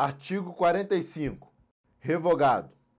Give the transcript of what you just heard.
Artigo 45. Revogado.